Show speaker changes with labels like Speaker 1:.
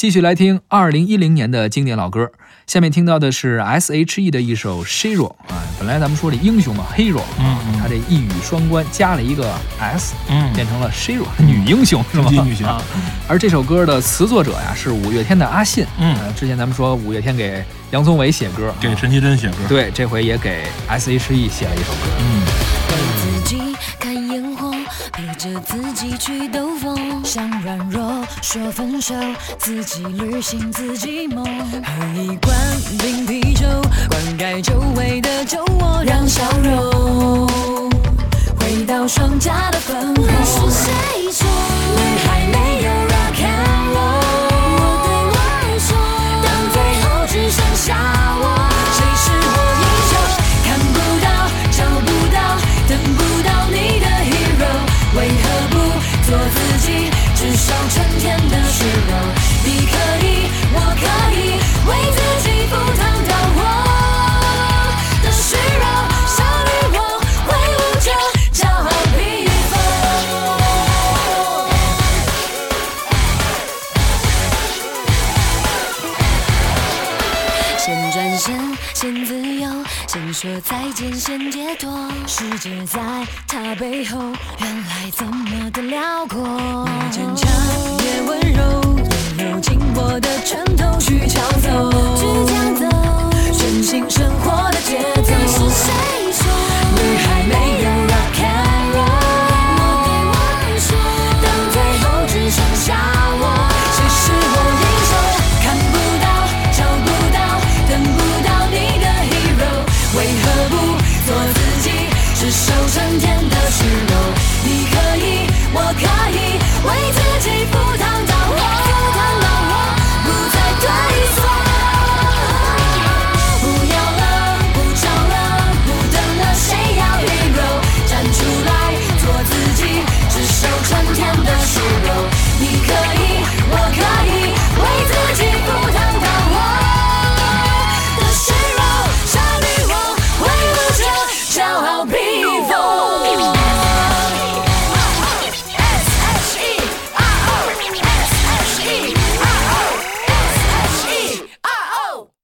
Speaker 1: 继续来听二零一零年的经典老歌，下面听到的是 S.H.E 的一首《Hero》啊。本来咱们说这英雄嘛，Hero 啊，它这一语双关，加了一个 S，
Speaker 2: 嗯
Speaker 1: 变成了 Hero，女英雄是吗？
Speaker 2: 女性
Speaker 1: 啊。而这首歌的词作者呀是五月天的阿信，
Speaker 2: 嗯
Speaker 1: 呃之前咱们说五月天给杨宗纬写歌，
Speaker 2: 给
Speaker 1: 啊
Speaker 2: 陈绮贞写歌。，
Speaker 1: 对，这回也给 S.H.E 写了一首歌。
Speaker 2: 嗯，
Speaker 3: 为自己看烟火，陪着自己去兜风，想软弱说分手，自己旅行自己梦，喝一罐冰啤酒，灌溉久违的酒窝，让笑容回到双颊的粉红。先先自由，先说再见，先解脱。世界在他背后，原来怎么的辽阔？坚强也温柔，也揉紧我的拳头，去敲。